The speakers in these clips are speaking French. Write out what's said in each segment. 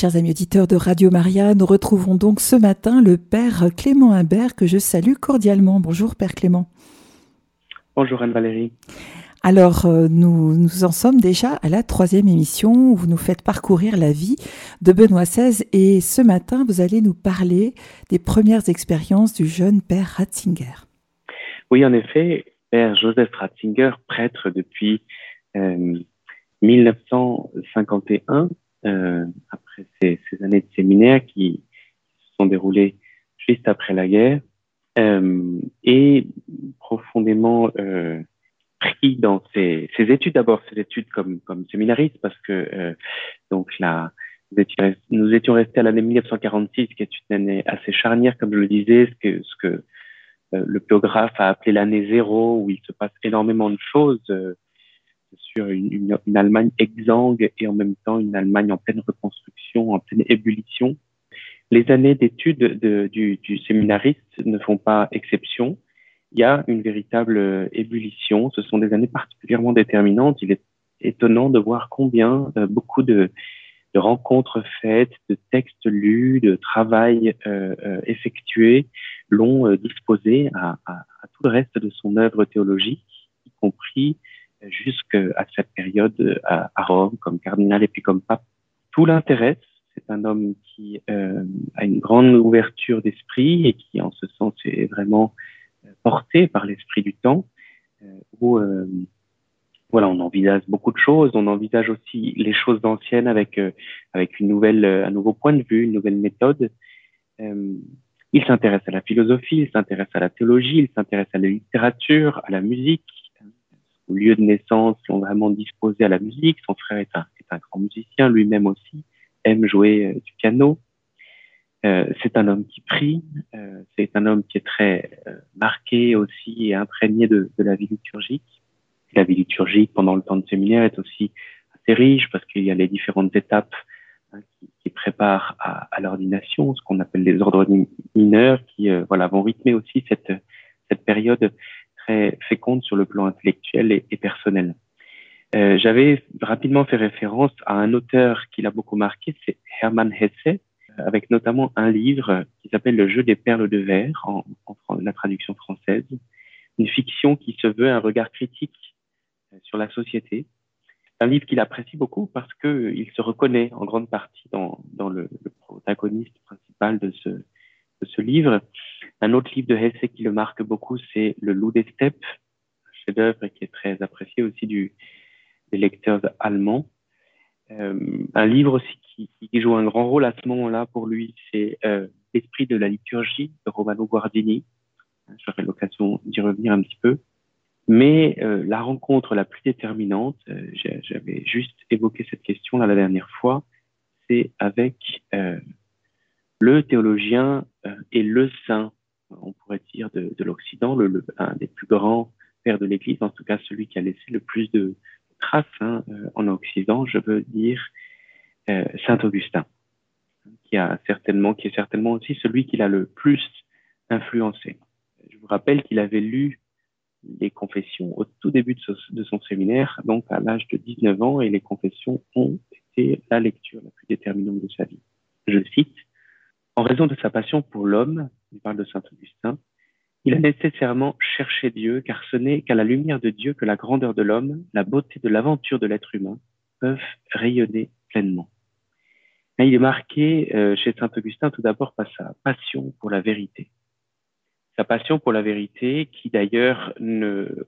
Chers amis auditeurs de Radio Maria, nous retrouvons donc ce matin le Père Clément Imbert que je salue cordialement. Bonjour Père Clément. Bonjour Anne-Valérie. Alors, euh, nous, nous en sommes déjà à la troisième émission où vous nous faites parcourir la vie de Benoît XVI et ce matin, vous allez nous parler des premières expériences du jeune Père Ratzinger. Oui, en effet, Père Joseph Ratzinger, prêtre depuis euh, 1951, euh, après ces, années de séminaire qui se sont déroulées juste après la guerre, euh, et profondément euh, pris dans ses, ses études. D'abord, ses études comme, comme séminariste, parce que donc là, nous étions, restés à l'année 1946, qui est une année assez charnière, comme je le disais, ce que, ce que le biographe a appelé l'année zéro, où il se passe énormément de choses sur une, Allemagne exsangue et en même temps une Allemagne en pleine reconstruction, en pleine ébullition. Les années d'études du, séminariste ne font pas exception. Il y a une véritable ébullition. Ce sont des années particulièrement déterminantes. Il est étonnant de voir combien euh, beaucoup de, rencontres faites, de textes lus, de travail euh, euh, effectué l'ont euh, disposé à, tout le reste de son œuvre théologique, y compris jusqu'à cette période à, à, Rome comme cardinal et puis comme pape. Tout l'intéresse. C'est un homme qui euh, a une grande ouverture d'esprit et qui, en ce sens, est vraiment porté par l'esprit du temps, euh, où euh, voilà, on envisage beaucoup de choses. On envisage aussi les choses anciennes avec euh, avec une nouvelle, un nouveau point de vue, une nouvelle méthode. il s'intéresse à la philosophie, il s'intéresse à la théologie, il s'intéresse à la littérature, à la musique. Au lieu de naissance, l'ont vraiment disposé à la musique. Son frère est un, est un grand musicien, lui-même aussi aime jouer du piano. Euh, c'est un homme qui prie, euh, c'est un homme qui est très euh, marqué aussi et imprégné de, de, la vie liturgique. La vie liturgique pendant le temps de séminaire est aussi assez riche parce qu'il y a les différentes étapes hein, qui, qui, préparent à, à l'ordination, ce qu'on appelle les ordres mineurs, qui euh, voilà vont rythmer aussi cette cette période féconde sur le plan intellectuel et, personnel. Euh, j'avais rapidement fait référence à un auteur qui l'a beaucoup marqué, c'est Hermann Hesse, avec notamment un livre qui s'appelle Le jeu des perles de verre, en, la traduction française, une fiction qui se veut un regard critique euh, sur la société. Un livre qu'il apprécie beaucoup parce que il se reconnaît en grande partie dans, le, protagoniste principal de ce livre. Un autre livre de Hesse qui le marque beaucoup, c'est Le loup des steppes, chef-d'œuvre qui est très apprécié aussi du, des lecteurs allemands. Euh, un livre aussi qui, qui, joue un grand rôle à ce moment-là pour lui, c'est euh, L'esprit de la liturgie de Romano Guardini. J'aurai l'occasion d'y revenir un petit peu. Mais euh, la rencontre la plus déterminante, euh, j'avais juste évoqué cette question là la dernière fois, c'est avec euh, le théologien et le saint, on pourrait dire, de, de l'Occident, le, le, un des plus grands pères de l'Église, en tout cas celui qui a laissé le plus de, trace hein, euh, en Occident, je veux dire euh, Saint Augustin, qui a certainement, qui est certainement aussi celui qui l'a le plus influencé. Je vous rappelle qu'il avait lu les confessions au tout début de, de son séminaire, donc à l'âge de 19 ans, et les confessions ont été la lecture la plus déterminante de sa vie. Je cite, En raison de sa passion pour l'homme, il parle de Saint Augustin, il a nécessairement cherché Dieu, car ce n'est qu'à la lumière de Dieu que la grandeur de l'homme, la beauté de l'aventure de l'être humain peuvent rayonner pleinement. il est marqué euh, chez Saint Augustin tout d'abord par sa passion pour la vérité. Sa passion pour la vérité, qui d'ailleurs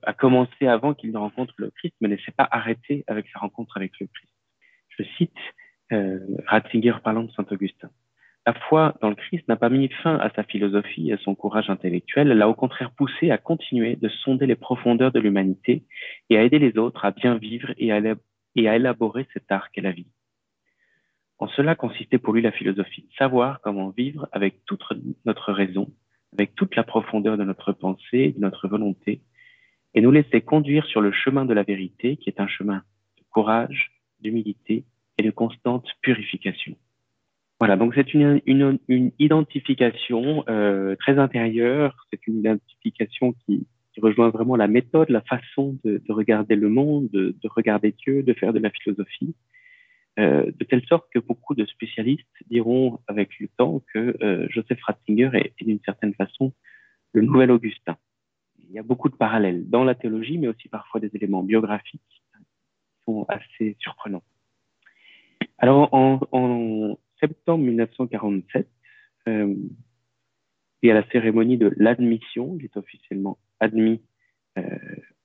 a commencé avant qu'il ne rencontre le Christ, mais ne s'est pas arrêté avec sa rencontre avec le Christ. Je cite euh, Ratzinger parlant de Saint Augustin. La foi dans le Christ n'a pas mis fin à sa philosophie et à son courage intellectuel, elle l'a au contraire poussé à continuer de sonder les profondeurs de l'humanité et à aider les autres à bien vivre et à, élaborer cet art qu'est la vie. En cela consistait pour lui la philosophie, savoir comment vivre avec toute notre raison, avec toute la profondeur de notre pensée, de notre volonté, et nous laisser conduire sur le chemin de la vérité, qui est un chemin de courage, d'humilité et de constante purification. Voilà, donc c'est une, une, une, identification euh, très intérieure, c'est une identification qui, qui, rejoint vraiment la méthode, la façon de, de regarder le monde, de, de, regarder Dieu, de faire de la philosophie. euh, de telle sorte que beaucoup de spécialistes diront avec le temps que euh, Joseph Ratzinger est, d'une certaine façon le nouvel Augustin. Il y a beaucoup de parallèles dans la théologie, mais aussi parfois des éléments biographiques qui sont assez surprenants. Alors, en, en septembre 1947, euh, y a la cérémonie de l'admission. Il est officiellement admis euh,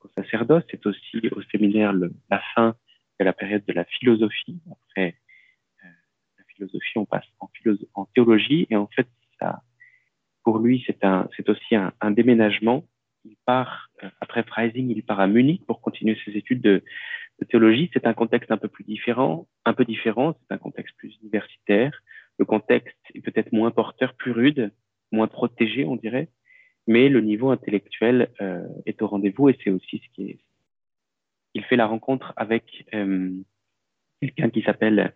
au sacerdoce. C'est aussi au séminaire la fin de la période de la philosophie. Après euh, la philosophie, on passe en, théologie. Et en fait, ça, pour lui, c'est aussi un, déménagement. Il part après Freising, il part à Munich pour continuer ses études de, de théologie. C'est un contexte un peu plus différent, un peu différent. C'est un contexte Le contexte est peut-être moins porteur, plus rude, moins protégé, on dirait, mais le niveau intellectuel euh, est au rendez-vous et c'est aussi ce qui est. Il fait la rencontre avec euh, quelqu'un qui s'appelle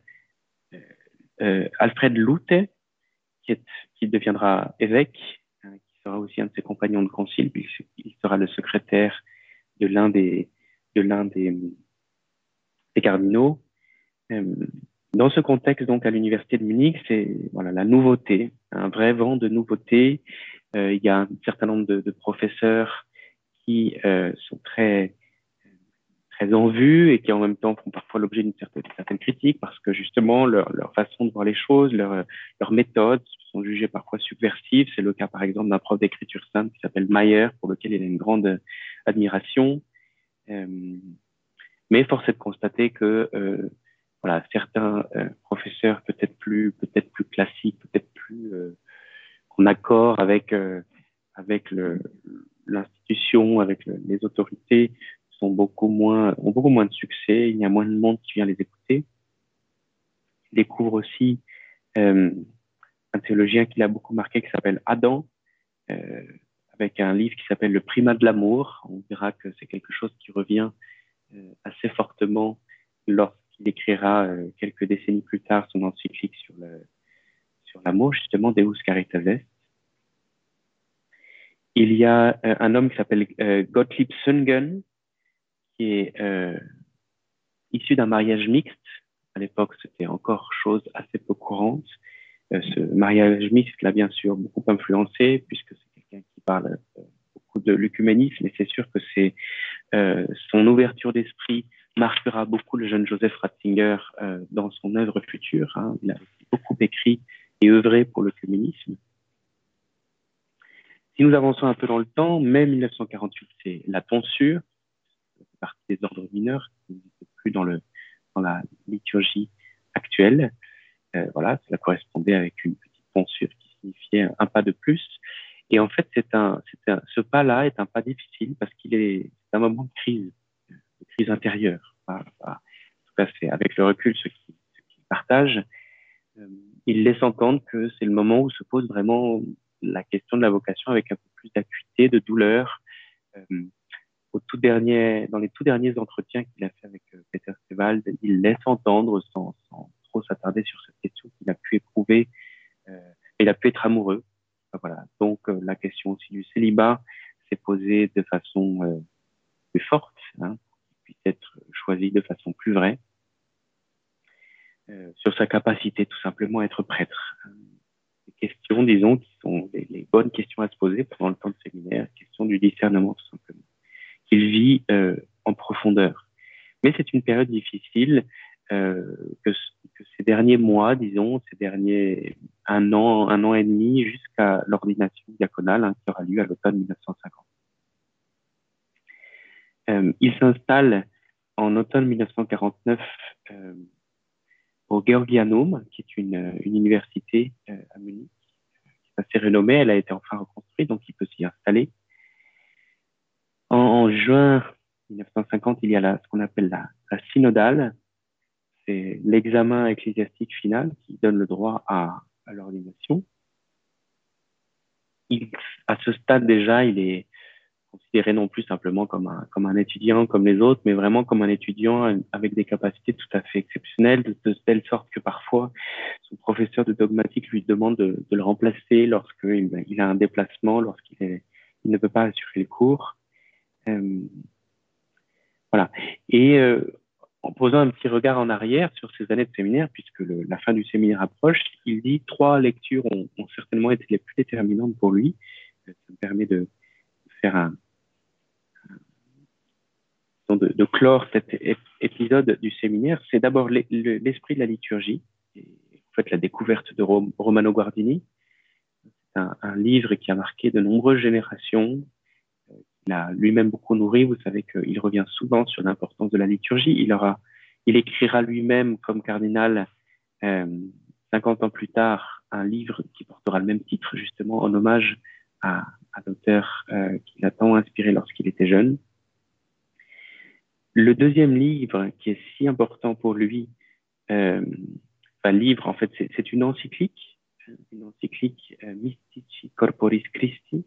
euh, Alfred Lute, qui deviendra évêque, hein, qui sera aussi un de ses compagnons de concile, puisqu'il sera le secrétaire de l'un des, de l'un des, des cardinaux. Dans ce contexte, donc, à l'université de Munich, c'est voilà la nouveauté, un vrai vent de nouveauté. Euh, il y a un certain nombre de, de professeurs qui euh, sont très très en vue et qui en même temps font parfois l'objet d'une certaine, certaine, critique parce que justement leur, leur façon de voir les choses, leur, leurs méthodes sont jugées parfois subversives. C'est le cas par exemple d'un prof d'écriture sainte qui s'appelle Mayer pour lequel il a une grande admiration. Euh, mais force est de constater que euh, voilà, certains euh, professeurs peut-être plus, peut-être plus classiques, peut-être plus euh, en accord avec euh, avec l'institution, avec le, les autorités, sont beaucoup moins, ont beaucoup moins de succès. Il y a moins de monde qui vient les écouter. Il découvre aussi un théologien qui l'a beaucoup marqué, qui s'appelle Adam, avec un livre qui s'appelle Le primat de l'amour. On verra que c'est quelque chose qui revient assez fortement lors il écrira euh, quelques décennies plus tard son encyclique sur le sur l'amour, justement, Deus Caritas. Il y a euh, un homme qui s'appelle euh, Gottlieb Sungen, qui est issu d'un mariage mixte. À l'époque, c'était encore chose assez peu courante. ce mariage mixte l'a bien sûr beaucoup influencé, puisque c'est quelqu'un qui parle beaucoup de l'œcuménisme, et c'est sûr que c'est son ouverture d'esprit marquera beaucoup le jeune Joseph Ratzinger euh, dans son œuvre future. Hein. Il a beaucoup écrit et œuvré pour le communisme. Si nous avançons un peu dans le temps, mai 1948, c'est la tonsure, c'est partie des ordres mineurs qui n'existent plus dans, le, dans la liturgie actuelle. Euh, voilà, cela correspondait avec une petite tonsure qui signifiait un pas de plus. Et en fait, c'est un, un, ce pas-là est un pas difficile parce qu'il est un moment de crise crise intérieure. En tout cas, c'est avec le recul ce qu'ils qu partagent. Euh, ils laissent entendre que c'est le moment où se pose vraiment la question de la vocation avec un peu plus d'acuité, de douleur. Euh, au tout dernier, dans les tout derniers entretiens qu'il a fait avec euh, Peter Stewald, il laisse entendre, sans, trop s'attarder sur cette question, qu'il a pu éprouver, euh, il a pu être amoureux. voilà. Donc la question aussi du célibat s'est posée de façon plus forte, hein, être choisi de façon plus vraie, euh, sur sa capacité tout simplement à être prêtre. Des questions, disons, qui sont les, bonnes questions à se poser pendant le temps de séminaire, question du discernement tout simplement, qu'il vit euh, en profondeur. Mais c'est une période difficile euh, que, que, ces derniers mois, disons, ces derniers un an, un an et demi, jusqu'à l'ordination diaconale hein, qui aura lieu à l'automne 1950. Euh, il s'installe en automne 1949 euh, au Georgianum, qui est une, une université euh, à Munich, qui assez renommée. Elle a été enfin reconstruite, donc il peut s'y installer. En, juin 1950, il y a ce qu'on appelle la, la synodale. C'est l'examen ecclésiastique final qui donne le droit à, à l'ordination. à ce stade déjà, il est considéré non plus simplement comme un, comme un étudiant comme les autres, mais vraiment comme un étudiant avec des capacités tout à fait exceptionnelles, de, telle sorte que parfois son professeur de dogmatique lui demande de, le remplacer lorsqu'il il a un déplacement, lorsqu'il il ne peut pas assurer le cours. Euh, voilà. Et euh, en posant un petit regard en arrière sur ces années de séminaire, puisque la fin du séminaire approche, il dit trois lectures ont, certainement été les plus déterminantes pour lui. Ça me permet de faire un, de, clore cet épisode du séminaire. C'est d'abord l'esprit de la liturgie, en fait la découverte de Romano Guardini. C'est un, livre qui a marqué de nombreuses générations. Il a lui-même beaucoup nourri. Vous savez qu'il revient souvent sur l'importance de la liturgie. Il aura, il écrira lui-même comme cardinal, euh, 50 ans plus tard, un livre qui portera le même titre, justement, en hommage à, à l'auteur euh, qui l'a tant inspiré lorsqu'il était jeune. Le deuxième livre qui est si important pour lui, euh, enfin livre en fait, c'est une encyclique, une encyclique euh, Mystici Corporis Christi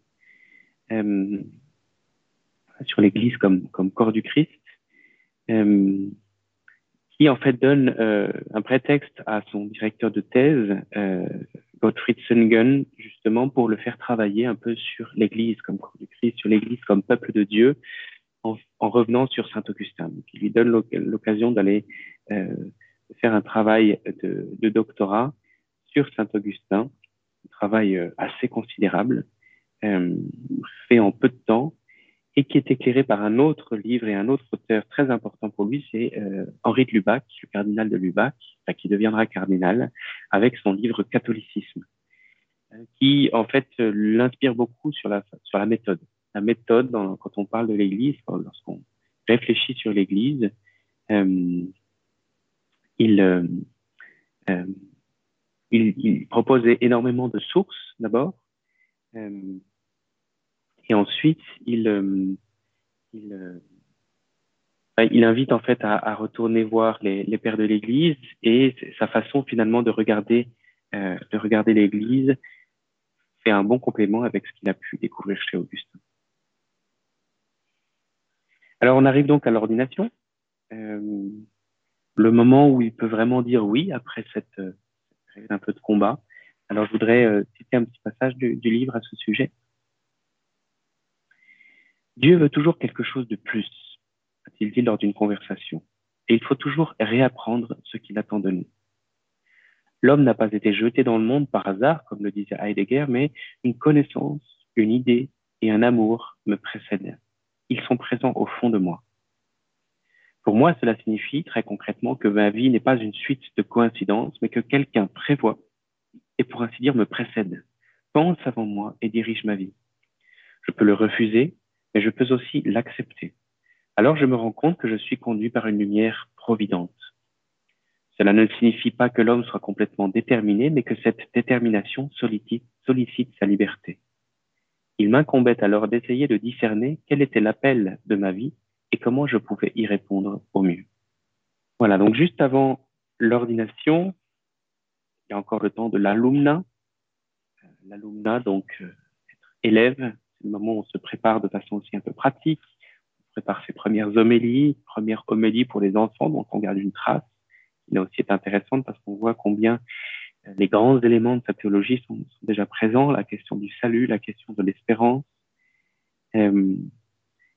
sur l'Église comme comme corps du Christ, qui en fait donne un prétexte à son directeur de thèse, Gottfried Sungen, justement pour le faire travailler un peu sur l'Église comme corps du Christ, sur l'Église comme peuple de Dieu, en, revenant sur Saint Augustin, qui lui donne l'occasion d'aller euh, faire un travail de, doctorat sur Saint Augustin, un travail euh, assez considérable, euh, fait en peu de temps, et qui est éclairé par un autre livre et un autre auteur très important pour lui, c'est Henri de Lubac, le cardinal de Lubac, qui deviendra cardinal, avec son livre Catholicisme, qui en fait l'inspire beaucoup sur la, sur la méthode. La méthode quand on parle de l'Église, lorsqu'on réfléchit sur l'Église, euh, il, euh, euh, il, il, propose énormément de sources d'abord, euh, et ensuite il, euh, il, invite en fait à, retourner voir les, pères de l'Église et sa façon finalement de regarder, de regarder l'Église fait un bon complément avec ce qu'il a pu découvrir chez Augustin. Alors on arrive donc à l'ordination, euh, le moment où il peut vraiment dire oui après cette, euh, un peu de combat. Alors je voudrais euh, citer un petit passage du livre à ce sujet. Dieu veut toujours quelque chose de plus, a-t-il dit lors d'une conversation, et il faut toujours réapprendre ce qu'il attend de nous. L'homme n'a pas été jeté dans le monde par hasard, comme le disait Heidegger, mais une connaissance, une idée et un amour me précèdent ils sont présents au fond de moi. Pour moi, cela signifie très concrètement que ma vie n'est pas une suite de coïncidences, mais que quelqu'un prévoit et pour ainsi dire me précède, pense avant moi et dirige ma vie. Je peux le refuser, mais je peux aussi l'accepter. Alors je me rends compte que je suis conduit par une lumière providente. Cela ne signifie pas que l'homme soit complètement déterminé, mais que cette détermination sollicite, sa liberté. Il m'incombait alors d'essayer de discerner quel était l'appel de ma vie et comment je pouvais y répondre au mieux. Voilà, donc juste avant l'ordination, il y a encore le temps de l'alumna. Euh, l'alumna, donc, euh, élève, c'est le moment où on se prépare de façon aussi un peu pratique. On prépare ses premières homélies, premières homélies pour les enfants, donc on garde une trace. Là aussi est intéressante parce qu'on voit combien les grands éléments de sa théologie sont, sont, déjà présents, la question du salut, la question de l'espérance. Euh,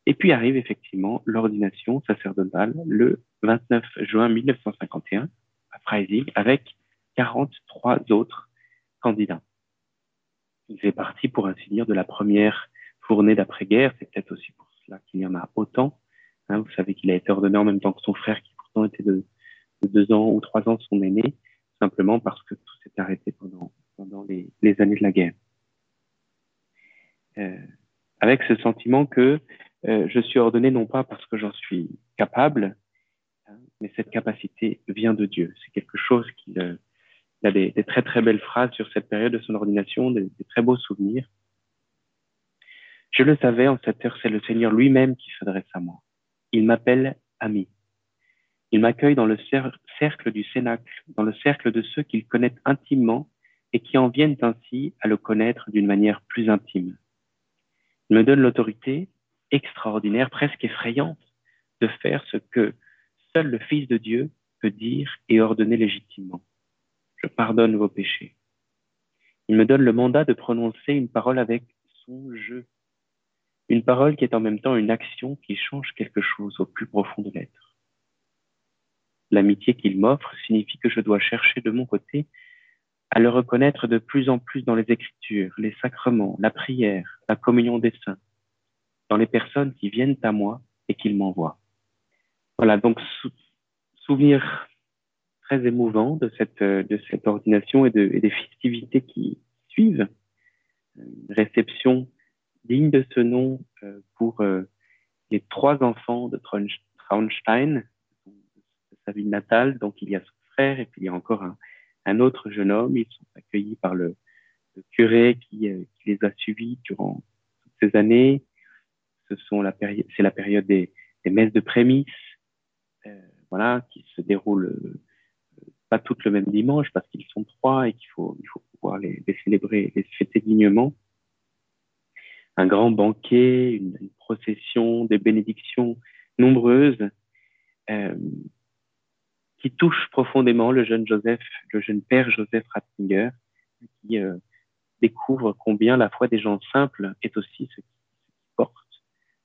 et puis arrive effectivement l'ordination sacerdotale le 29 juin 1951 à Freising avec 43 autres candidats. Il fait partie, pour ainsi dire, de la première fournée d'après-guerre. C'est peut-être aussi pour cela qu'il y en a autant. Hein, vous savez qu'il a été ordonné en même temps que son frère, qui pourtant était de, de deux ans ou trois ans son aîné simplement parce que tout s'est arrêté pendant, les, années de la guerre. Euh, avec ce sentiment que euh, je suis ordonné non pas parce que j'en suis capable, hein, mais cette capacité vient de Dieu. C'est quelque chose qu'il euh, il a des, très très belles phrases sur cette période de son ordination, des très beaux souvenirs. Je le savais, en cette heure, c'est le Seigneur lui-même qui s'adresse à moi. Il m'appelle ami. Il m'accueille dans le cercle du cénacle, dans le cercle de ceux qu'il connaît intimement et qui en viennent ainsi à le connaître d'une manière plus intime. Il me donne l'autorité extraordinaire, presque effrayante, de faire ce que seul le Fils de Dieu peut dire et ordonner légitimement. Je pardonne vos péchés. Il me donne le mandat de prononcer une parole avec son jeu, une parole qui est en même temps une action qui change quelque chose au plus profond de l'être. l'amitié qu'il m'offre signifie que je dois chercher de mon côté à le reconnaître de plus en plus dans les Écritures, les sacrements, la prière, la communion des saints, dans les personnes qui viennent à moi et qu'il m'envoie. Voilà, donc souvenir très émouvant de cette, de cette ordination et, et des festivités qui suivent. Une réception digne de ce nom euh, pour euh, les trois enfants de Traunstein, de sa ville natale. Donc il y a son frère et puis il y a encore un, autre jeune homme. Ils sont accueillis par le, curé qui, euh, qui, les a suivis durant toutes ces années. Ce la c'est la période des, messes de prémices, voilà, qui se déroulent pas toutes le même dimanche parce qu'ils sont trois et qu'il faut, il faut pouvoir les, les, célébrer, les fêter dignement. Un grand banquet, une, procession, des bénédictions nombreuses. Euh, qui touche profondément le jeune Joseph, le jeune père Joseph Ratzinger, qui euh, découvre combien la foi des gens simples est aussi ce qui, porte,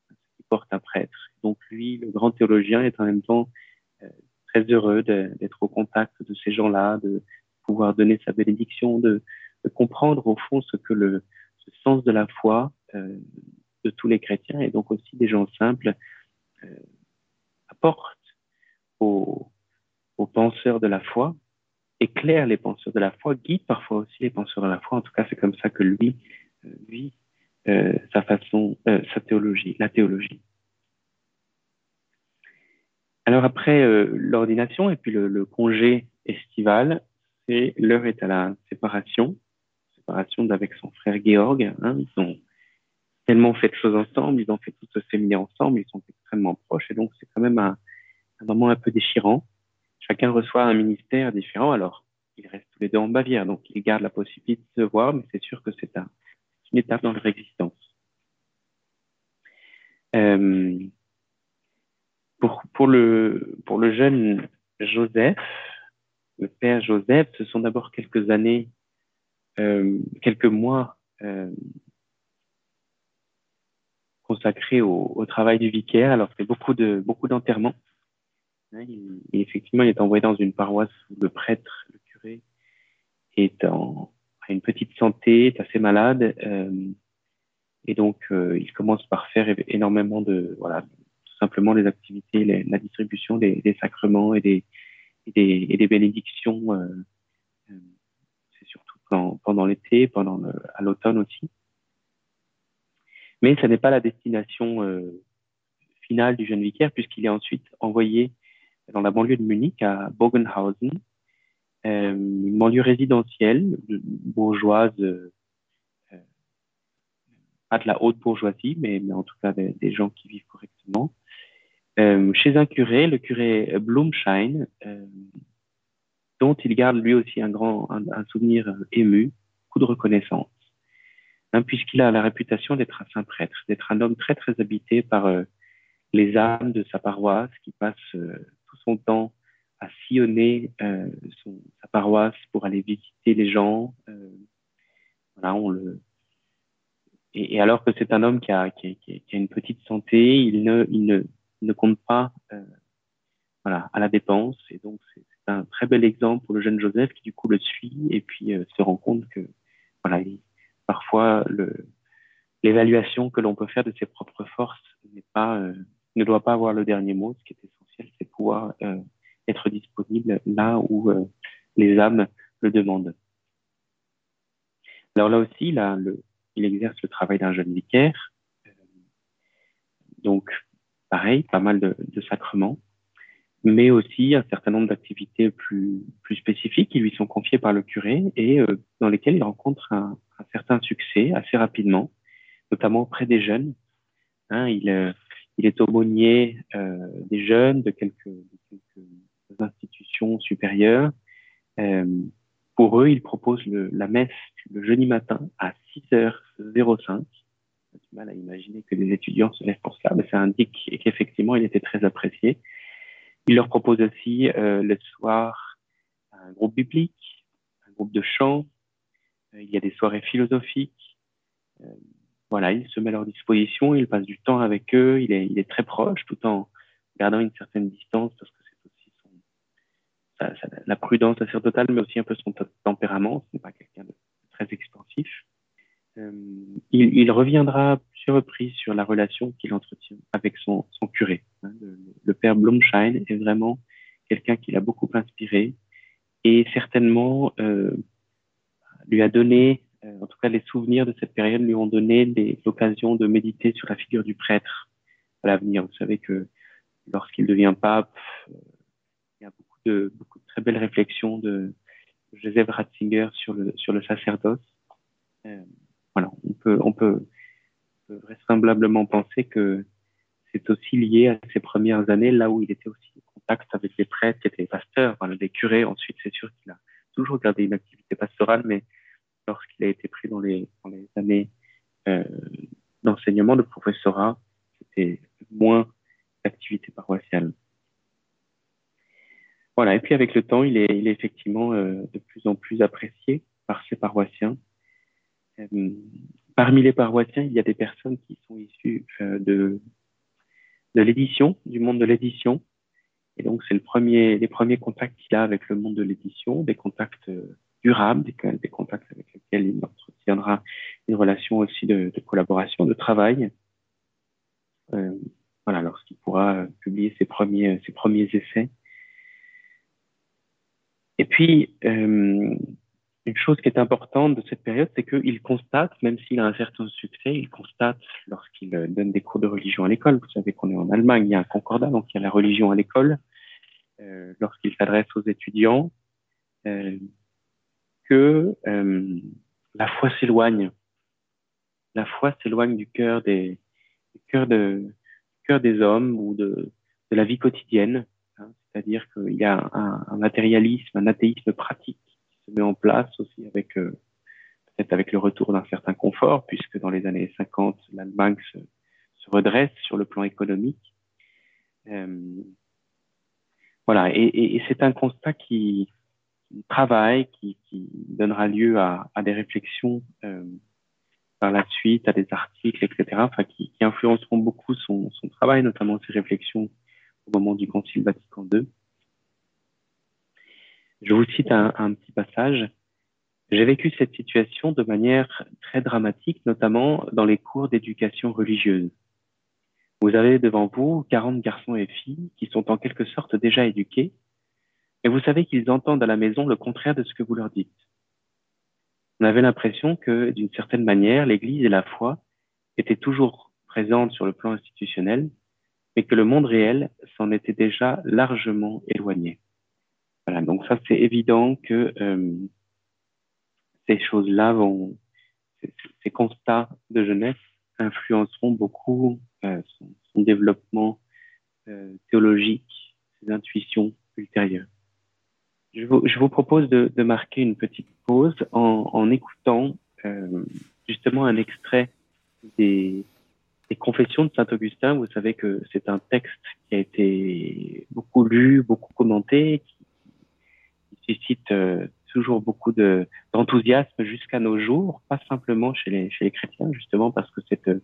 ce qui porte un prêtre. Donc lui, le grand théologien, est en même temps euh, très heureux d'être au contact de ces gens-là, de pouvoir donner sa bénédiction, de, de, comprendre au fond ce que le ce sens de la foi euh, de tous les chrétiens et donc aussi des gens simples euh, apporte aux, penseurs de la foi, éclaire les penseurs de la foi, guide parfois aussi les penseurs de la foi. En tout cas, c'est comme ça que lui euh, vit sa façon, sa théologie, la théologie. Alors après l'ordination et puis le, le congé estival, c'est l'heure est à la séparation, séparation d'avec son frère Georg. Hein, ils ont tellement fait de choses ensemble, ils ont fait tout ce séminaire ensemble, ils sont extrêmement proches et donc c'est quand même un, moment un peu déchirant chacun reçoit un ministère différent. Alors, ils restent tous les deux en Bavière, donc ils gardent la possibilité de se voir, mais c'est sûr que c'est un, une étape dans leur existence. Euh, pour, le, jeune Joseph, le père Joseph, ce sont d'abord quelques années, quelques mois euh, consacrés au, travail du vicaire. Alors, c'est beaucoup de beaucoup d'enterrements. Il, effectivement, il est envoyé dans une paroisse où le prêtre, le curé, est en, a une petite santé, est assez malade. Euh, et donc, euh, il commence par faire énormément de, voilà, tout simplement les activités, la distribution des, sacrements et des, et des, et bénédictions. Euh, euh pendant, l'été, pendant à l'automne aussi. Mais ce n'est pas la destination euh, finale du jeune vicaire, puisqu'il est ensuite envoyé dans la banlieue de Munich, à Bogenhausen, euh, une banlieue résidentielle, bourgeoise, euh, pas de la haute bourgeoisie, mais, en tout cas des, des gens qui vivent correctement, chez un curé, le curé Blumschein, dont il garde lui aussi un grand un, un souvenir ému, coup de reconnaissance, hein, puisqu'il a la réputation d'être un saint prêtre, d'être un homme très très habité par euh, les âmes de sa paroisse qui passent euh, son temps à sillonner euh, sa paroisse pour aller visiter les gens. Euh, voilà, on le et, alors que c'est un homme qui a, une petite santé, il ne, il ne, il ne compte pas euh, voilà, à la dépense. Et donc, c'est un très bel exemple pour le jeune Joseph qui, du coup, le suit et puis euh, se rend compte que, voilà, il, parfois, l'évaluation que l'on peut faire de ses propres forces n'est pas, euh, ne doit pas avoir le dernier mot, ce qui est essentiel, c'est pouvoir euh, être disponible là où euh, les âmes le demandent. Alors là aussi, là, le, il exerce le travail d'un jeune vicaire. Euh, donc, pareil, pas mal de, de, sacrements, mais aussi un certain nombre d'activités plus, plus spécifiques qui lui sont confiées par le curé et euh, dans lesquelles il rencontre un, un, certain succès assez rapidement, notamment auprès des jeunes. Hein, il, euh, il est aumônier euh, des jeunes de quelques, de quelques institutions supérieures. Euh, pour eux, il propose le, la messe le jeudi matin à 6h05. J'ai du mal à imaginer que des étudiants se lèvent pour cela, mais ça indique qu'effectivement, il était très apprécié. Il leur propose aussi euh, le soir un groupe biblique, un groupe de chant. Euh, il y a des soirées philosophiques. Euh, voilà, il se met à leur disposition, il passe du temps avec eux, il est, très proche tout en gardant une certaine distance parce que c'est aussi son, la prudence sacerdotale, mais aussi un peu son tempérament. Ce n'est pas quelqu'un de très expansif. Euh, il, reviendra plusieurs reprises sur la relation qu'il entretient avec son, curé. Hein. le, père Blomschein est vraiment quelqu'un qui l'a beaucoup inspiré et certainement euh, lui a donné, euh, en tout cas les souvenirs de cette période lui ont donné l'occasion de méditer sur la figure du prêtre à l'avenir. Vous savez que lorsqu'il devient pape, il y a beaucoup de, beaucoup de très belles réflexions de Joseph Ratzinger sur le, sur le sacerdoce. Euh, voilà, on peut, on peut, vraisemblablement penser que c'est aussi lié à ses premières années, là où il était aussi en contact avec les prêtres qui étaient pasteurs, enfin, des curés. Ensuite, c'est sûr qu'il a toujours gardé une activité pastorale, mais lorsqu'il a été pris dans les, les années euh, d'enseignement, de professorat, c'était moins d'activité paroissiale. Voilà, et puis avec le temps, il est, effectivement euh, de plus en plus apprécié par ses paroissiens. Euh, parmi les paroissiens, il y a des personnes qui sont issues de, de l'édition, du monde de l'édition. Et donc, c'est le premier, les premiers contacts qu'il a avec le monde de l'édition, des contacts durables, des, contacts avec lesquels il entretiendra une relation aussi de, de collaboration, de travail. Euh, voilà, lorsqu'il pourra publier ses premiers, ses premiers essais. Et puis, euh, une chose qui est importante de cette période, c'est qu'il constate, même s'il a un certain succès, il constate lorsqu'il euh, donne des cours de religion à l'école, vous savez qu'on est en Allemagne, il y a un concordat, donc il y a la religion à l'école, euh, lorsqu'il s'adresse aux étudiants, euh, que euh, la foi s'éloigne. La foi s'éloigne du cœur des, du cœur de, du cœur des hommes ou de, de la vie quotidienne. Hein, C'est-à-dire qu'il y a un, un, matérialisme, un athéisme pratique met en place aussi avec euh, peut-être avec le retour d'un certain confort, puisque dans les années 50, l'Allemagne se, se, redresse sur le plan économique. Euh, voilà, et, c'est un constat qui, travaille, qui, donnera lieu à, des réflexions euh, par la suite, à des articles, etc., enfin, qui, qui influenceront beaucoup son, son travail, notamment ses réflexions au moment du Concile Vatican II. Je vous cite un, petit passage. J'ai vécu cette situation de manière très dramatique, notamment dans les cours d'éducation religieuse. Vous avez devant vous 40 garçons et filles qui sont en quelque sorte déjà éduqués, et vous savez qu'ils entendent à la maison le contraire de ce que vous leur dites. On avait l'impression que, d'une certaine manière, l'Église et la foi étaient toujours présentes sur le plan institutionnel, mais que le monde réel s'en était déjà largement éloigné. Donc ça c'est évident que euh, ces choses-là ces, constats de jeunesse influenceront beaucoup euh, son, développement euh, théologique, ses intuitions ultérieures. Je vous, propose de, marquer une petite pause en, écoutant justement un extrait des, confessions de Saint-Augustin, vous savez que c'est un texte qui a été beaucoup lu, beaucoup commenté, suscite euh, toujours beaucoup d'enthousiasme jusqu'à nos jours, pas simplement chez les, chrétiens, justement parce que c'est euh,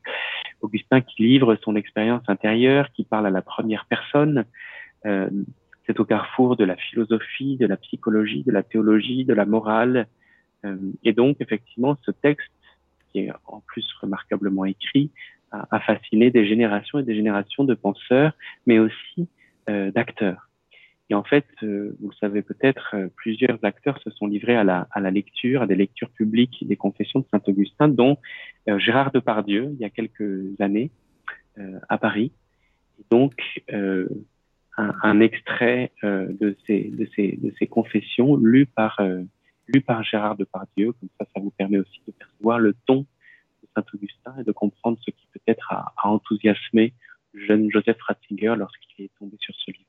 Augustin qui livre son expérience intérieure, qui parle à la première personne. Euh, c'est au carrefour de la philosophie, de la psychologie, de la théologie, de la morale. Et donc, effectivement, ce texte, qui est en plus remarquablement écrit, a, fasciné des générations et des générations de penseurs, mais aussi d'acteurs. Et en fait, euh, vous le savez peut-être, euh, plusieurs acteurs se sont livrés à la, à la lecture, à des lectures publiques des confessions de Saint-Augustin, dont euh, Gérard Depardieu, il y a quelques années, euh, à Paris. Et donc, un, un, extrait de ces, de, ces, de ces confessions lu par, lu par Gérard Depardieu. Comme ça, ça vous permet aussi de percevoir le ton Saint-Augustin et de comprendre ce qui peut-être a, a enthousiasmé le jeune Joseph Ratzinger lorsqu'il est tombé sur ce livre.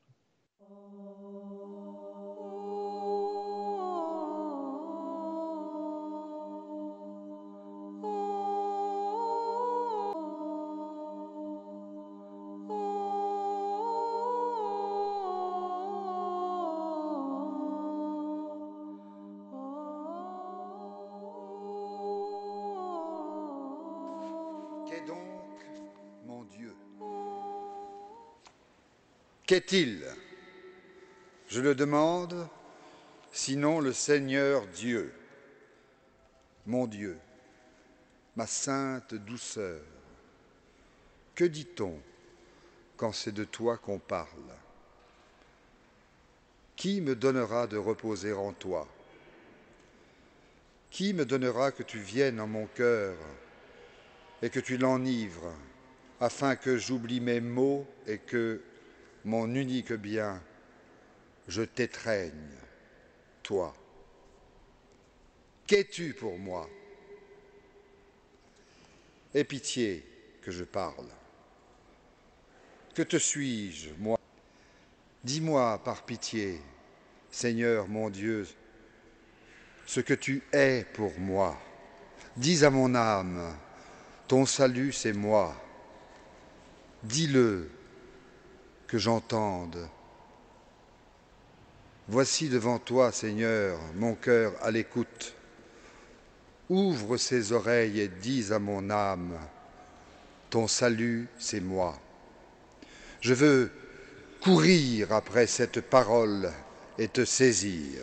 Qu'est-il? Je le demande sinon le Seigneur Dieu, mon Dieu, ma sainte douceur. Que dit-on quand c'est de toi qu'on parle? Qui me donnera de reposer en toi? Qui me donnera que tu viennes en mon cœur et que tu l'enivres, afin que j'oublie mes maux et que mon unique bien, je t'étreigne, toi. Qu'es-tu pour moi? Aie pitié que je parle. Que te suis-je, moi? Dis-moi par pitié, Seigneur mon Dieu, ce que tu es pour moi. Dis à mon âme, ton salut c'est moi. Dis-le, que j'entende. Voici devant toi, Seigneur, mon cœur à l'écoute. Ouvre ses oreilles et dis à mon âme, ton salut, c'est moi. Je veux courir après cette parole et te saisir.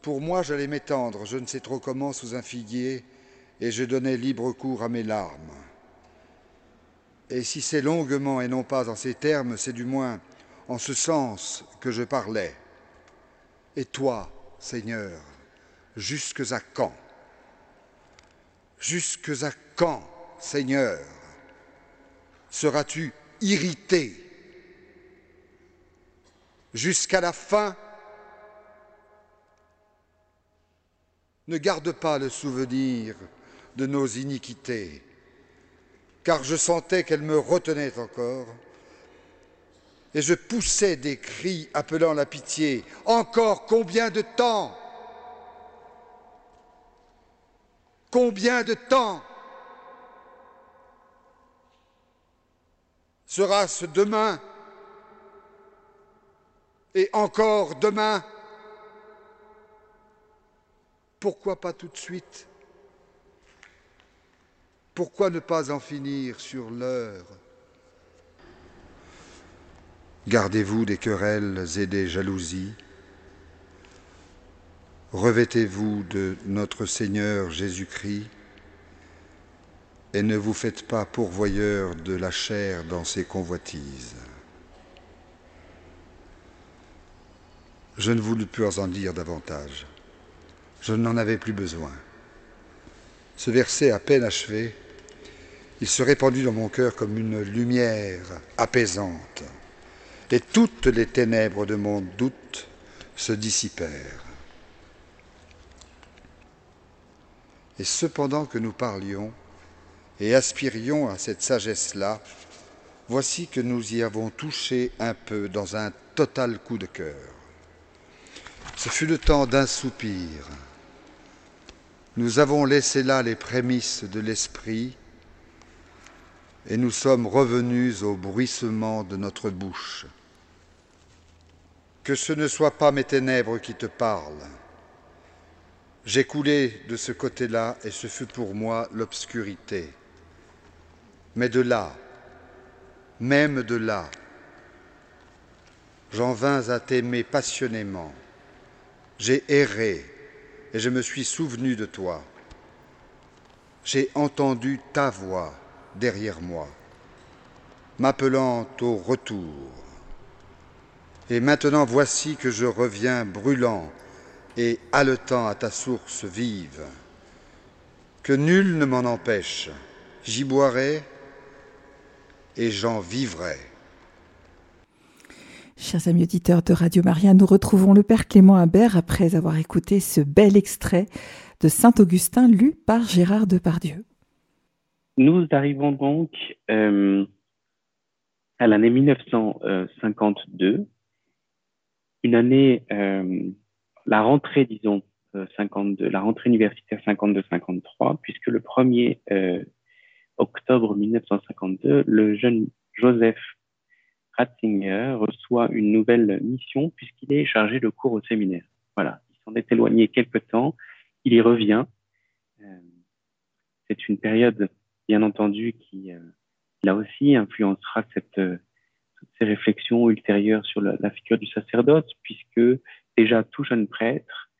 Pour moi, j'allais m'étendre, je ne sais trop comment, sous un figuier, et je donnais libre cours à mes larmes. Et si c'est longuement et non pas en ces termes, c'est du moins en ce sens que je parlais. Et toi, Seigneur, jusques à quand? Jusques à quand, Seigneur, seras-tu irrité? Jusqu'à la fin? Ne garde pas le souvenir de nos iniquités, car je sentais qu'elle me retenait encore, et je poussais des cris appelant la pitié. Encore combien de temps? Combien de temps? Sera-ce demain? Et encore demain? Pourquoi pas tout de suite? Pourquoi ne pas en finir sur l'heure? Gardez-vous des querelles et des jalousies Revêtez-vous de notre Seigneur Jésus-Christ et ne vous faites pas pourvoyeur de la chair dans ses convoitises. Je ne voulus plus en dire davantage. Je n'en avais plus besoin. Ce verset à peine achevé, il se répandit dans mon cœur comme une lumière apaisante, et toutes les ténèbres de mon doute se dissipèrent. Et cependant que nous parlions et aspirions à cette sagesse-là, voici que nous y avons touché un peu dans un total coup de cœur. Ce fut le temps d'un soupir. Nous avons laissé là les prémices de l'esprit et nous sommes revenus au bruissement de notre bouche. Que ce ne soit pas mes ténèbres qui te parlent, j'ai coulé de ce côté-là et ce fut pour moi l'obscurité. Mais de là, même de là, j'en vins à t'aimer passionnément. J'ai erré et je me suis souvenu de toi. J'ai entendu ta voix derrière moi, m'appelant au retour. Et maintenant voici que je reviens brûlant et haletant à ta source vive. Que nul ne m'en empêche. J'y boirai et j'en vivrai. Chers amis auditeurs de Radio Maria, nous retrouvons le Père Clément Imbert après avoir écouté ce bel extrait de Saint Augustin lu par Gérard Depardieu. Nous arrivons donc euh, à l'année 1952, une année euh, la rentrée, disons, 52, euh, la rentrée universitaire 52-53, puisque le 1er euh, octobre 1952, le jeune Joseph Ratzinger reçoit une nouvelle mission puisqu'il est chargé de cours au séminaire. Voilà, il s'en est éloigné quelque temps, il y revient. C'est une période, bien entendu, qui là aussi influencera cette, toutes ces réflexions ultérieures sur la, la figure du sacerdoce, puisque déjà tout jeune prêtre,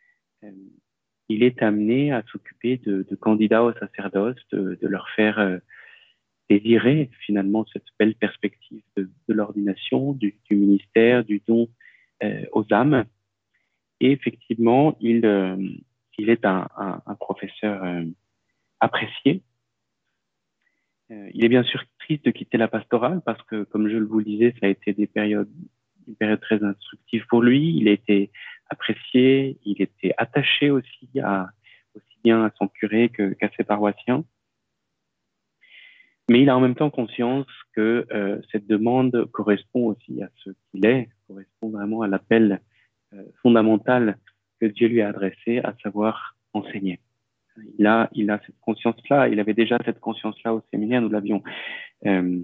il est amené à s'occuper de, candidats au sacerdoce, de, leur faire désirer finalement cette belle perspective de, l'ordination, du, ministère, du don aux âmes. Et effectivement, il, il est un, un professeur apprécié euh, il est bien sûr triste de quitter la pastorale parce que, comme je vous le disais, ça a été des périodes, une période très instructive pour lui. Il a été apprécié, il était attaché aussi à, aussi bien à son curé qu'à ses paroissiens. Mais il a en même temps conscience que euh, cette demande correspond aussi à ce qu'il est, correspond vraiment à l'appel euh, fondamental que Dieu lui a adressé, à savoir enseigner il a, cette conscience-là. Il avait déjà cette conscience-là au séminaire. Nous l'avions euh,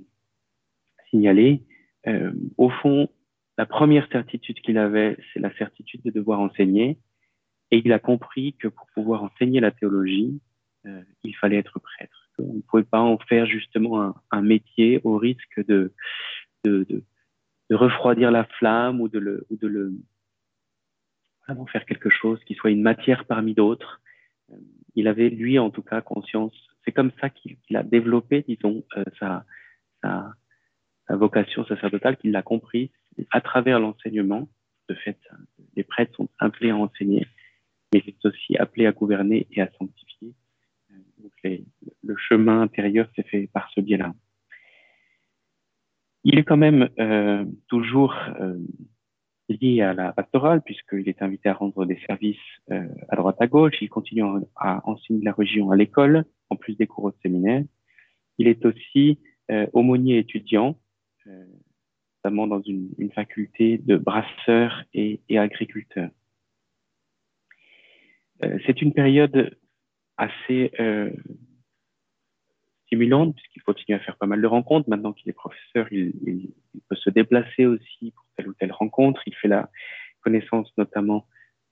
signalé. Euh, au fond, la première certitude qu'il avait, c'est la certitude de devoir enseigner. Et il a compris que pour pouvoir enseigner la théologie, euh, il fallait être prêtre. On ne pouvait pas en faire justement un, métier au risque de, refroidir la flamme ou de le, faire quelque chose qui soit une matière parmi d'autres il avait, lui, en tout cas, conscience. C'est comme ça qu'il a développé, disons, euh, sa, sa, vocation sacerdotale, qu'il l'a compris à travers l'enseignement. De fait, les prêtres sont appelés à enseigner, mais ils sont aussi appelés à gouverner et à sanctifier. Donc le chemin intérieur s'est fait par ce biais-là. Il est quand même euh, toujours euh, lié à la pastorale, puisqu'il est invité à rendre des services euh, à droite à gauche. Il continue à enseigner la religion à l'école, en plus des cours au séminaire. Il est aussi euh, aumônier étudiant, euh, notamment dans une, faculté de brasseurs et, et agriculteurs. Euh, c'est une période assez stimulante puisqu'il continue à faire pas mal de rencontres. Maintenant qu'il est professeur, il, peut se déplacer aussi pour telle ou telle rencontre. Il fait la connaissance notamment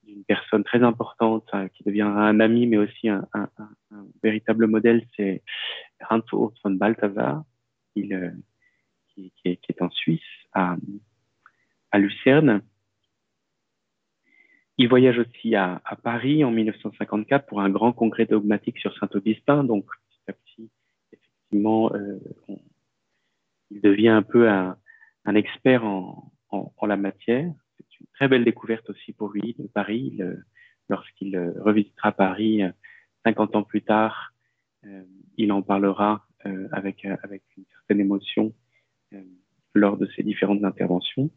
d'une personne très importante hein, qui devient un ami, mais aussi un, véritable modèle, c'est Hans Urs von Balthasar, euh, qui, est, en Suisse, à, Lucerne. Il voyage aussi à, à, Paris en 1954 pour un grand congrès dogmatique sur Saint-Augustin, donc euh, il devient un peu un, expert en, la matière. C'est une très belle découverte aussi pour lui de Paris. Lorsqu'il euh, revisitera Paris 50 euh, ans plus tard, euh, il en parlera euh, avec, une certaine émotion euh, lors de ses différentes interventions.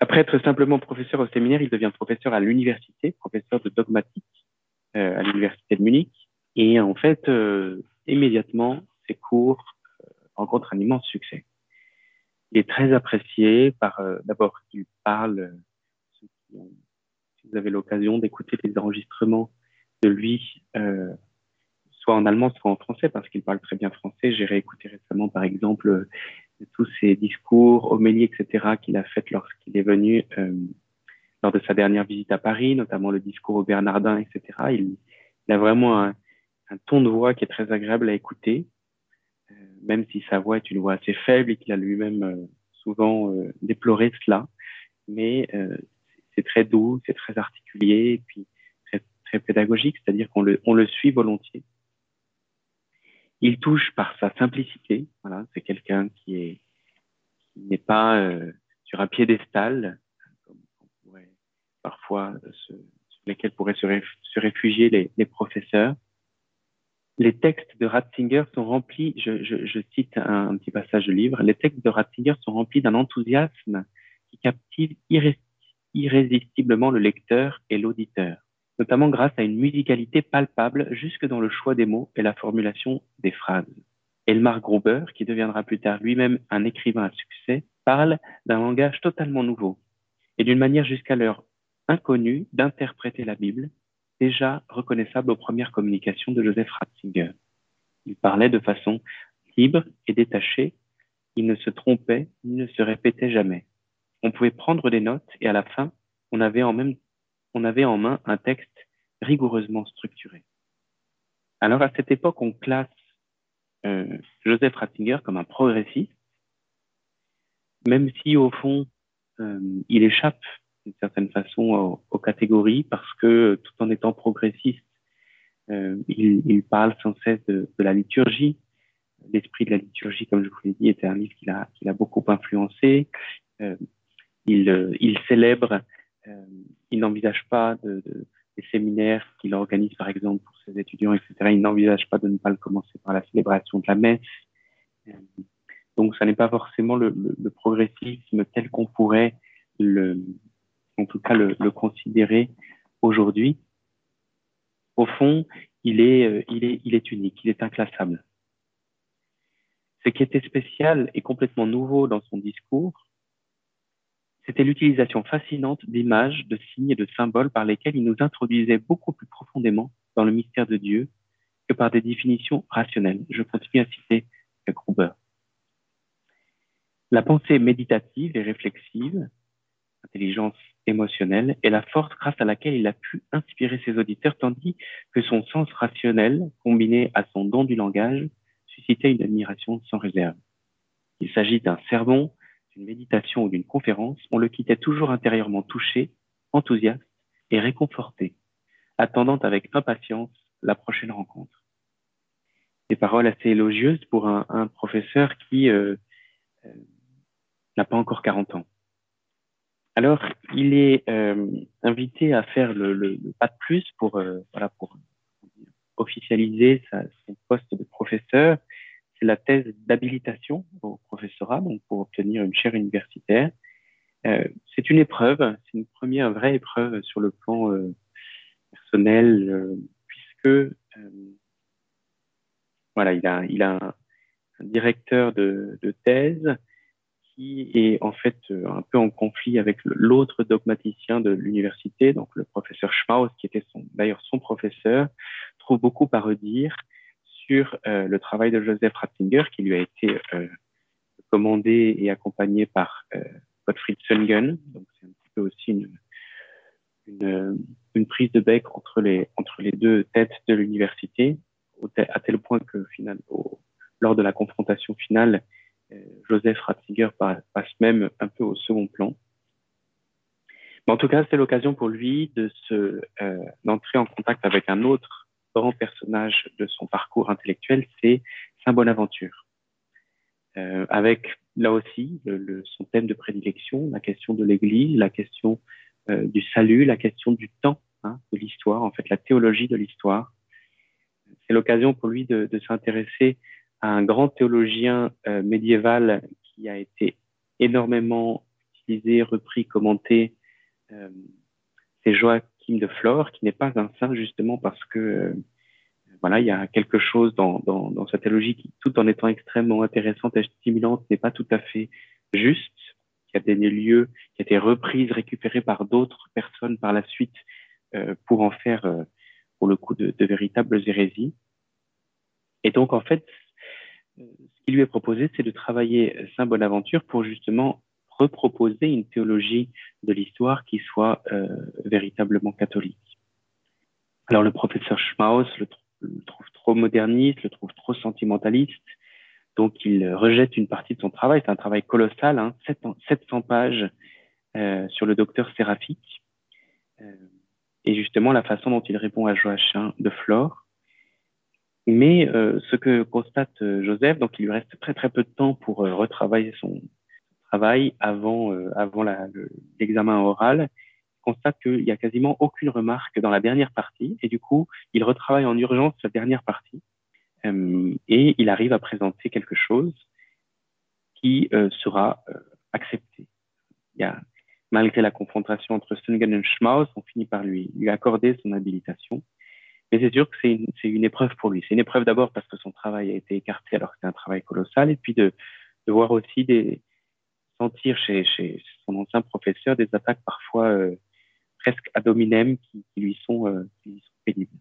Après être simplement professeur au séminaire, il devient professeur à l'université, professeur de dogmatique à l'université de Munich. Et en fait, immédiatement, ses cours rencontrent un immense succès il est très apprécié par, euh, d'abord, il parle, euh, si vous avez l'occasion d'écouter des enregistrements de lui, euh, soit en allemand, soit en français, parce qu'il parle très bien français. J'ai réécouté récemment, par exemple, euh, tous ses discours, homélies, etc., qu'il a fait lorsqu'il est venu euh, lors de sa dernière visite à Paris, notamment le discours au Bernardin, etc. Il, il a vraiment un, un, ton de voix qui est très agréable à écouter même si sa voix est une voix assez faible et qu'il a lui-même euh, souvent euh, déploré cela. Mais euh, c'est très doux, c'est très articulé, et puis très, pédagogique, c'est-à-dire qu'on le, suit volontiers. Il touche par sa simplicité. Voilà, c'est quelqu'un qui est qui n'est pas euh, sur un piédestal, comme on pourrait parfois se, lesquels pourraient se, réfugier les professeurs les textes de Ratzinger sont remplis, je, je, cite un, petit passage de livre, les textes de Ratzinger sont remplis d'un enthousiasme qui captive irré irrésistiblement le lecteur et l'auditeur, notamment grâce à une musicalité palpable jusque dans le choix des mots et la formulation des phrases. Elmar Gruber, qui deviendra plus tard lui-même un écrivain à succès, parle d'un langage totalement nouveau et d'une manière jusqu'alors inconnue d'interpréter la Bible déjà reconnaissable aux premières communications de Joseph Ratzinger. Il parlait de façon libre et détachée, il ne se trompait ni ne se répétait jamais. On pouvait prendre des notes et à la fin, on avait en, main un texte rigoureusement structuré. Alors à cette époque, on classe euh, Joseph Ratzinger comme un progressiste, même si au fond, euh, il échappe d'une certaine façon aux, catégories parce que tout en étant progressiste, euh, il, parle sans cesse de, la liturgie. L'esprit de la liturgie, comme je vous l'ai dit, était un livre qu'il a, qu'il a beaucoup influencé. Euh, il, euh, célèbre, euh, il n'envisage pas de, de, des séminaires qu'il organise, par exemple, pour ses étudiants, etc. Il n'envisage pas de ne pas le commencer par la célébration de la messe. Euh, donc, ça n'est pas forcément le, le progressisme tel qu'on pourrait le, en tout cas le, considérer aujourd'hui. Au fond, il est, euh, il, est, il est unique, il est inclassable. Ce qui était spécial et complètement nouveau dans son discours, c'était l'utilisation fascinante d'images, de signes et de symboles par lesquels il nous introduisait beaucoup plus profondément dans le mystère de Dieu que par des définitions rationnelles. Je continue à citer Gruber. La pensée méditative et réflexive, intelligence émotionnelle, est la force grâce à laquelle il a pu inspirer ses auditeurs, tandis que son sens rationnel, combiné à son don du langage, suscitait une admiration sans réserve. Il s'agit d'un sermon, d'une méditation ou d'une conférence, on le quittait toujours intérieurement touché, enthousiaste et réconforté, attendant avec impatience la prochaine rencontre. Des paroles assez élogieuses pour un, professeur qui euh, euh, n'a pas encore 40 ans. Alors, il est euh, invité à faire le, le, le, pas de plus pour, euh, voilà, pour officialiser sa, son poste de professeur c'est la thèse d'habilitation au professorat, donc pour obtenir une chaire universitaire. Euh, c'est une épreuve, c'est une première vraie épreuve sur le plan euh, personnel, euh, puisque euh, voilà, il a, il a un, un directeur de, de, thèse qui est en fait euh, un peu en conflit avec l'autre dogmaticien de l'université, donc le professeur Schmaus, qui était d'ailleurs son professeur, trouve beaucoup à redire sur euh, le travail de Joseph Ratzinger, qui lui a été euh, commandé et accompagné par Gottfried Söllgen. Donc, c'est un petit peu aussi une, une, prise de bec entre les, entre les deux têtes de l'université, à tel point que, final, au, lors de la confrontation finale, Joseph Ratzinger passe même un peu au second plan. Mais en tout cas, c'est l'occasion pour lui de euh, d'entrer en contact avec un autre grand personnage de son parcours intellectuel, c'est Saint Bonaventure. Euh, avec là aussi le, son thème de prédilection, la question de l'Église, la question euh, du salut, la question du temps, hein, de l'histoire, en fait la théologie de l'histoire. C'est l'occasion pour lui de s'intéresser un grand théologien euh, médiéval qui a été énormément utilisé, repris, commenté. Euh, c'est Joachim de Flore, qui n'est pas un saint justement parce que euh, voilà, il y a quelque chose dans, dans, dans sa théologie qui, tout en étant extrêmement intéressante et stimulante, n'est pas tout à fait juste, qui a donné lieu, qui a été reprise, récupérée par d'autres personnes par la suite pour en faire, pour le coup, de, véritables hérésies. Et donc, en fait, ce qui lui est proposé, c'est de travailler Saint Bonaventure pour justement reproposer une théologie de l'histoire qui soit euh, véritablement catholique. Alors le professeur Schmaus le, trouve trop moderniste, le trouve trop sentimentaliste, donc il rejette une partie de son travail. C'est un travail colossal, hein, 700 pages euh, sur le docteur séraphique. Euh, et justement la façon dont il répond à Joachim de Flore. Mais euh, ce que constate euh, Joseph, donc il lui reste très très peu de temps pour euh, retravailler son, travail avant, euh, avant l'examen le, oral, constate qu'il n'y a quasiment aucune remarque dans la dernière partie et du coup, il retravaille en urgence la dernière partie euh, et il arrive à présenter quelque chose qui sera accepté. Il y a, malgré la confrontation entre Stungen et Schmaus, on finit par lui, lui accorder son habilitation. Mais c'est sûr que c'est une, épreuve pour lui. C'est une épreuve d'abord parce que son travail a été écarté alors que c'est un travail colossal et puis de, voir aussi des, sentir chez, son ancien professeur des attaques parfois euh, presque ad hominem qui, qui, lui sont, euh, qui lui sont pénibles.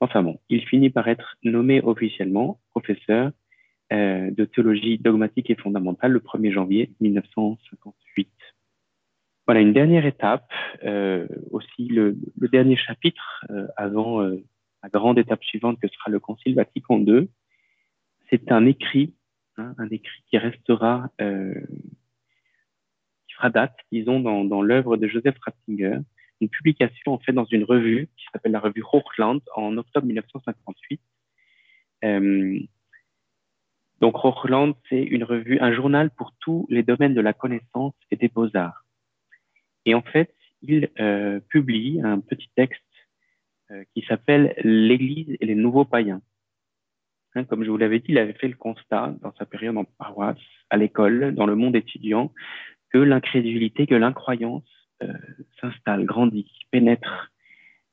Enfin bon, il finit par être nommé officiellement professeur euh, de théologie dogmatique et fondamentale le 1er janvier 1958. Voilà une dernière étape, euh, aussi le, dernier chapitre euh, avant euh, la grande étape suivante que sera le Concile Vatican II. C'est un écrit hein, un écrit qui restera, qui extra date, disons, dans, l'œuvre de Joseph Ratzinger, une publication en fait dans une revue qui s'appelle la revue Hochland en octobre 1958. Euh, donc Hochland, c'est une revue, un journal pour tous les domaines de la connaissance et des beaux-arts. Et en fait, il euh, publie un petit texte euh, qui s'appelle L'Église et les nouveaux païens. Hein, comme je vous l'avais dit, il avait fait le constat dans sa période en paroisse, à l'école, dans le monde étudiant, que l'incrédulité, que l'incroyance euh, s'installe, grandit, pénètre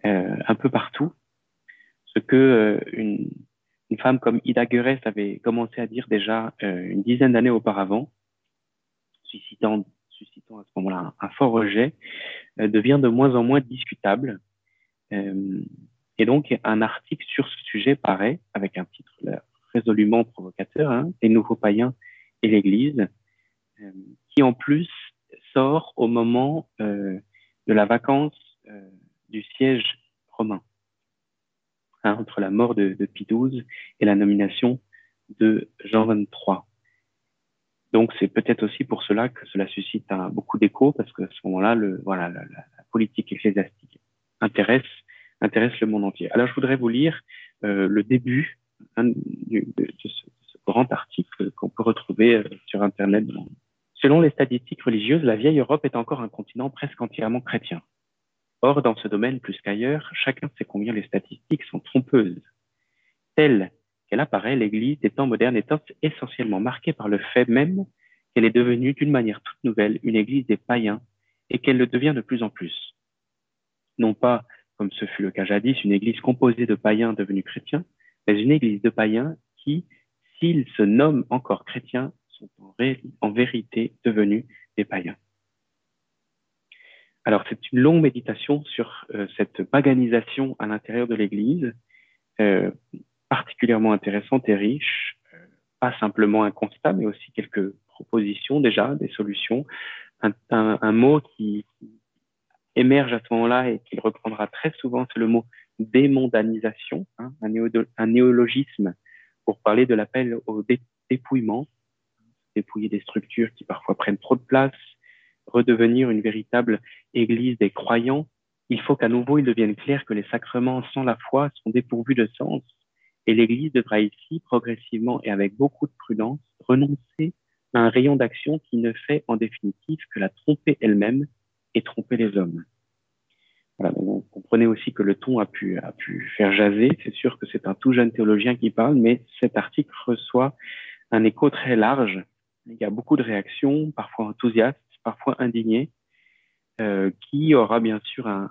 euh, un peu partout. Ce que euh, une, une, femme comme Ida Guerres avait commencé à dire déjà une dizaine d'années auparavant, suscitant, suscitant à ce moment-là un, fort rejet, devient de moins en moins discutable. et donc, un article sur ce sujet paraît, avec un titre résolument provocateur, hein, Les nouveaux païens et l'Église, qui en plus sort au moment euh, de la vacance euh, du siège romain, hein, entre la mort de, de, Pie XII et la nomination de Jean XXIII. Donc c'est peut-être aussi pour cela que cela suscite beaucoup d'écho, parce que à ce moment-là, voilà, la, politique ecclésiastique intéresse, le monde entier. Alors je voudrais vous lire euh, le début de, ce, grand article qu'on peut retrouver euh, sur Internet Selon les statistiques religieuses, la vieille Europe est encore un continent presque entièrement chrétien. Or, dans ce domaine plus qu'ailleurs, chacun sait combien les statistiques sont trompeuses. Telle qu'elle apparaît, l'Église des temps modernes est essentiellement marquée par le fait même qu'elle est devenue d'une manière toute nouvelle une Église des païens et qu'elle le devient de plus en plus. Non pas, comme ce fut le cas jadis, une Église composée de païens devenus chrétiens, mais une Église de païens qui, s'ils se nomment encore chrétiens, sont en vérité devenus des païens. Alors, c'est une longue méditation sur euh, cette paganisation à l'intérieur de l'Église, euh, particulièrement intéressante et riche. Euh, pas simplement un constat, mais aussi quelques propositions déjà, des solutions. Un, un, un mot qui, émerge à ce moment-là et qu'il reprendra très souvent, c'est le mot démondanisation, hein, un, un, néologisme pour parler de l'appel au dépouillement, dépouiller des structures qui parfois prennent trop de place, redevenir une véritable église des croyants, il faut qu'à nouveau il devienne clair que les sacrements sans la foi sont dépourvus de sens et l'Église devra ici, progressivement et avec beaucoup de prudence, renoncer à un rayon d'action qui ne fait en définitive que la tromper elle-même et tromper les hommes. Voilà, vous comprenez aussi que le ton a pu, faire jaser. C'est sûr que c'est un tout jeune théologien qui parle, mais cet article reçoit un écho très large il y a beaucoup de réactions, parfois enthousiastes, parfois indignées, euh, qui aura bien sûr un,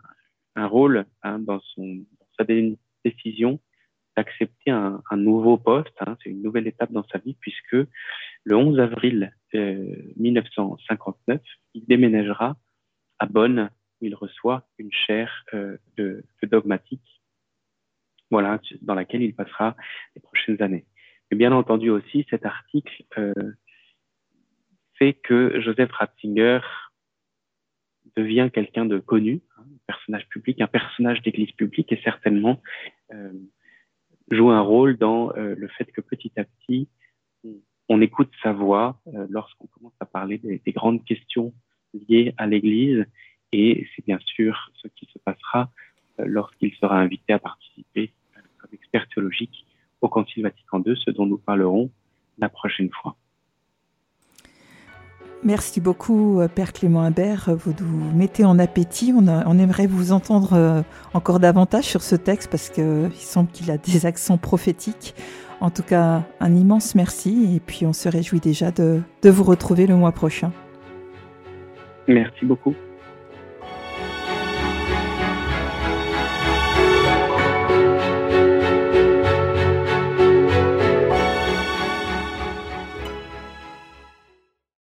rôle hein, dans sa décision d'accepter un, nouveau poste. Hein, c'est une nouvelle étape dans sa vie puisque le 11 avril euh, 1959, il déménagera à Bonn où il reçoit une chaire euh, de, dogmatique, voilà, dans laquelle il passera les prochaines années. Et bien entendu aussi, cet article euh, fait que Joseph Ratzinger devient quelqu'un de connu, un personnage public, un personnage d'église publique et certainement euh, joue un rôle dans euh, le fait que petit à petit, on, écoute sa voix euh, lorsqu'on commence à parler des, des, grandes questions liées à l'église et c'est bien sûr ce qui se passera euh, lorsqu'il sera invité à participer comme expert théologique au Concile Vatican II, ce dont nous parlerons la prochaine fois. Merci beaucoup, euh, Père Clément Imbert. Vous nous mettez en appétit. On, aimerait vous entendre euh, encore davantage sur ce texte parce qu'il semble qu'il a des accents prophétiques. En tout cas, un immense merci et puis on se réjouit déjà de vous retrouver le mois prochain. Merci beaucoup.